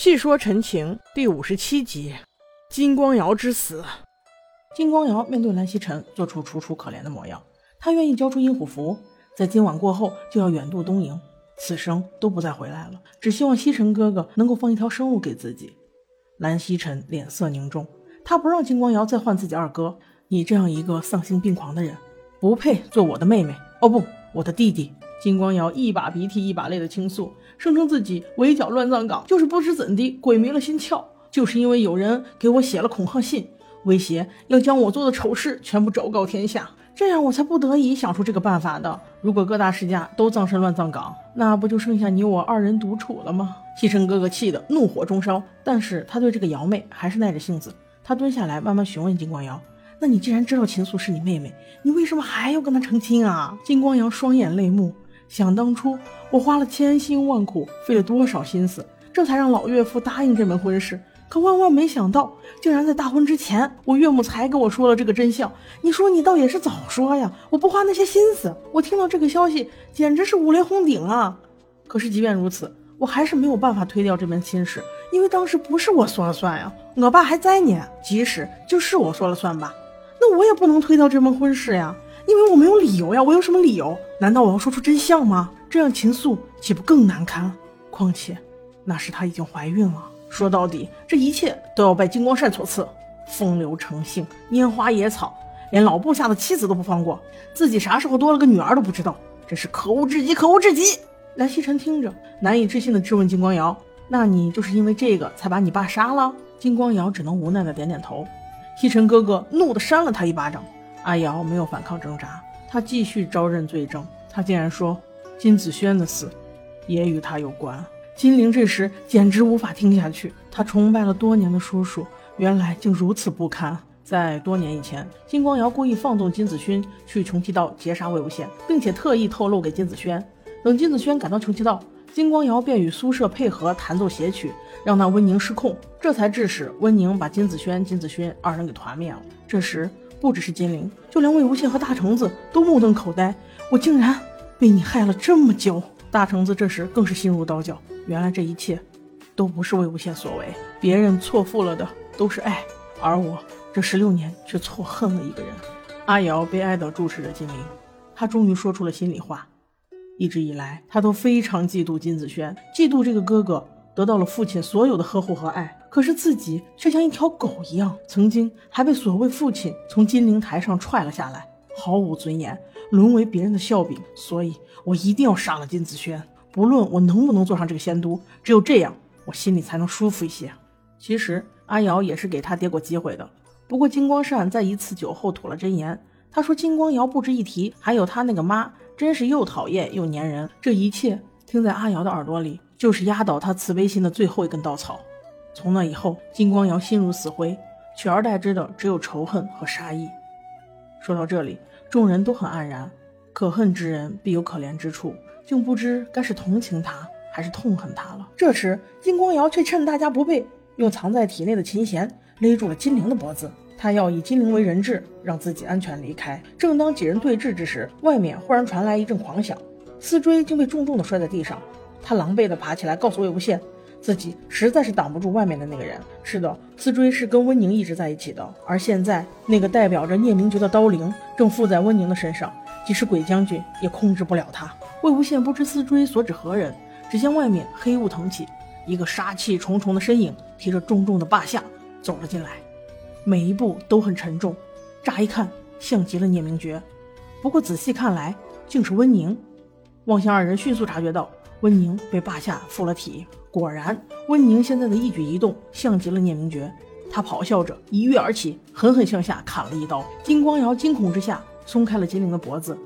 细说陈情第五十七集，金光瑶之死。金光瑶面对蓝曦臣，做出楚楚可怜的模样。他愿意交出阴虎符，在今晚过后就要远渡东瀛，此生都不再回来了。只希望曦臣哥哥能够放一条生路给自己。蓝曦臣脸色凝重，他不让金光瑶再唤自己二哥。你这样一个丧心病狂的人，不配做我的妹妹。哦不，我的弟弟。金光瑶一把鼻涕一把泪的倾诉，声称自己围剿乱葬岗就是不知怎地鬼迷了心窍，就是因为有人给我写了恐吓信，威胁要将我做的丑事全部昭告天下，这样我才不得已想出这个办法的。如果各大世家都葬身乱葬岗，那不就剩下你我二人独处了吗？西城哥哥气得怒火中烧，但是他对这个瑶妹还是耐着性子，他蹲下来慢慢询问金光瑶：“那你既然知道秦素是你妹妹，你为什么还要跟她成亲啊？”金光瑶双眼泪目。想当初，我花了千辛万苦，费了多少心思，这才让老岳父答应这门婚事。可万万没想到，竟然在大婚之前，我岳母才跟我说了这个真相。你说你倒也是早说呀！我不花那些心思，我听到这个消息，简直是五雷轰顶啊！可是即便如此，我还是没有办法推掉这门亲事，因为当时不是我说了算呀，我爸还在呢。即使就是我说了算吧，那我也不能推掉这门婚事呀。因为我没有理由呀，我有什么理由？难道我要说出真相吗？这样秦素岂不更难堪？况且那时她已经怀孕了。说到底，这一切都要拜金光善所赐。风流成性，拈花惹草，连老部下的妻子都不放过，自己啥时候多了个女儿都不知道，真是可恶至极，可恶至极！蓝曦臣听着，难以置信地质问金光瑶：“那你就是因为这个才把你爸杀了？”金光瑶只能无奈地点点头。曦臣哥哥怒地扇了他一巴掌。阿瑶没有反抗挣扎，他继续招认罪证。他竟然说金子轩的死也与他有关。金陵这时简直无法听下去。他崇拜了多年的叔叔，原来竟如此不堪。在多年以前，金光瑶故意放纵金子勋去穷奇道劫杀魏无羡，并且特意透露给金子轩。等金子轩赶到穷奇道，金光瑶便与苏舍配合弹奏邪曲，让那温宁失控，这才致使温宁把金子轩、金子勋二人给团灭了。这时。不只是金陵，就连魏无羡和大橙子都目瞪口呆。我竟然被你害了这么久！大橙子这时更是心如刀绞。原来这一切都不是魏无羡所为，别人错付了的都是爱，而我这十六年却错恨了一个人。阿瑶悲哀地注视着金陵，他终于说出了心里话。一直以来，他都非常嫉妒金子轩，嫉妒这个哥哥。得到了父亲所有的呵护和爱，可是自己却像一条狗一样，曾经还被所谓父亲从金陵台上踹了下来，毫无尊严，沦为别人的笑柄。所以我一定要杀了金子轩，不论我能不能坐上这个仙都，只有这样，我心里才能舒服一些。其实阿瑶也是给他爹过机会的，不过金光善在一次酒后吐了真言，他说金光瑶不值一提，还有他那个妈，真是又讨厌又粘人。这一切听在阿瑶的耳朵里。就是压倒他慈悲心的最后一根稻草。从那以后，金光瑶心如死灰，取而代之的只有仇恨和杀意。说到这里，众人都很黯然。可恨之人必有可怜之处，竟不知该是同情他还是痛恨他了。这时，金光瑶却趁大家不备，用藏在体内的琴弦勒住了金陵的脖子。他要以金陵为人质，让自己安全离开。正当几人对峙之时，外面忽然传来一阵狂响，丝锥竟被重重的摔在地上。他狼狈地爬起来，告诉魏无羡，自己实在是挡不住外面的那个人。是的，刺锥是跟温宁一直在一起的，而现在那个代表着聂明珏的刀灵正附在温宁的身上，即使鬼将军也控制不了他。魏无羡不知刺锥所指何人，只见外面黑雾腾起，一个杀气重重的身影提着重重的霸下走了进来，每一步都很沉重，乍一看像极了聂明珏，不过仔细看来竟是温宁。望向二人迅速察觉到。温宁被霸下附了体，果然，温宁现在的一举一动像极了聂明珏。他咆哮着一跃而起，狠狠向下砍了一刀。金光瑶惊恐之下松开了金陵的脖子，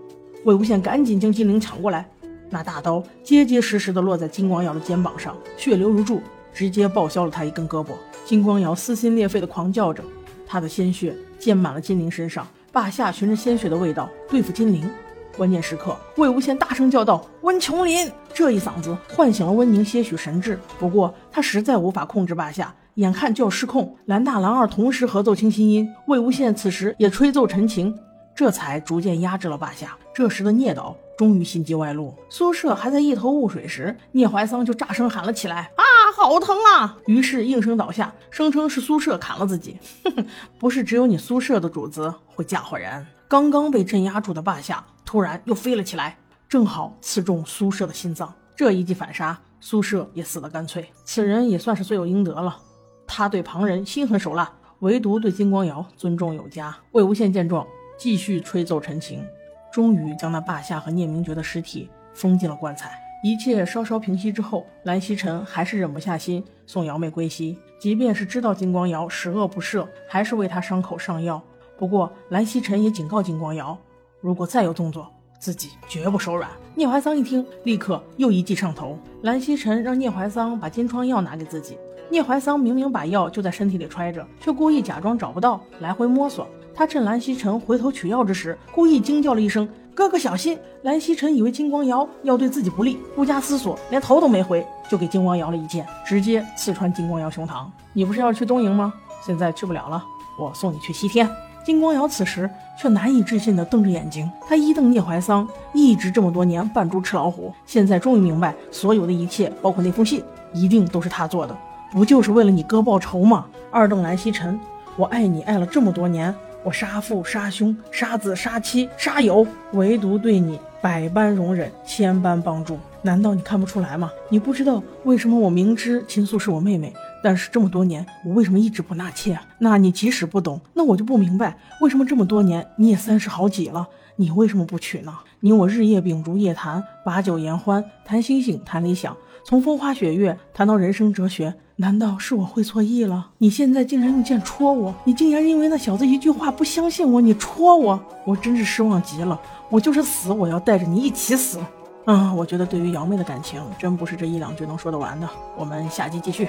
魏无羡赶紧将金陵抢过来，那大刀结结实实的落在金光瑶的肩膀上，血流如注，直接报销了他一根胳膊。金光瑶撕心裂肺的狂叫着，他的鲜血溅满了金陵身上。霸下循着鲜血的味道对付金陵。关键时刻，魏无羡大声叫道：“温琼林！”这一嗓子唤醒了温宁些许神智。不过他实在无法控制霸下，眼看就要失控。蓝大、蓝二同时合奏清新音，魏无羡此时也吹奏陈情，这才逐渐压制了霸下。这时的聂导终于心机外露，苏舍还在一头雾水时，聂怀桑就炸声喊了起来：“啊，好疼啊！于是应声倒下，声称是苏舍砍了自己。哼哼，不是只有你苏舍的主子会嫁祸人。刚刚被镇压住的霸下突然又飞了起来，正好刺中苏舍的心脏。这一记反杀，苏舍也死得干脆。此人也算是罪有应得了。他对旁人心狠手辣，唯独对金光瑶尊重有加。魏无羡见状，继续吹奏陈情，终于将那霸下和聂明珏的尸体封进了棺材。一切稍稍平息之后，蓝曦臣还是忍不下心送瑶妹归西。即便是知道金光瑶十恶不赦，还是为他伤口上药。不过蓝曦臣也警告金光瑶，如果再有动作，自己绝不手软。聂怀桑一听，立刻又一计上头。蓝曦臣让聂怀桑把金疮药拿给自己。聂怀桑明明把药就在身体里揣着，却故意假装找不到，来回摸索。他趁蓝曦臣回头取药之时，故意惊叫了一声。哥哥小心！蓝曦臣以为金光瑶要对自己不利，不加思索，连头都没回，就给金光瑶了一剑，直接刺穿金光瑶胸膛。你不是要去东营吗？现在去不了了，我送你去西天。金光瑶此时却难以置信地瞪着眼睛，他一瞪聂怀桑，一直这么多年扮猪吃老虎，现在终于明白，所有的一切，包括那封信，一定都是他做的，不就是为了你哥报仇吗？二瞪蓝曦臣，我爱你爱了这么多年。我杀父杀兄杀子杀妻杀友，唯独对你百般容忍，千般帮助。难道你看不出来吗？你不知道为什么我明知秦素是我妹妹，但是这么多年我为什么一直不纳妾？那你即使不懂，那我就不明白为什么这么多年你也三十好几了，你为什么不娶呢？你我日夜秉烛夜谈，把酒言欢，谈星星谈理想，从风花雪月谈到人生哲学。难道是我会错意了？你现在竟然用剑戳我！你竟然因为那小子一句话不相信我，你戳我！我真是失望极了！我就是死，我要带着你一起死！嗯，我觉得对于瑶妹的感情，真不是这一两句能说得完的。我们下集继续。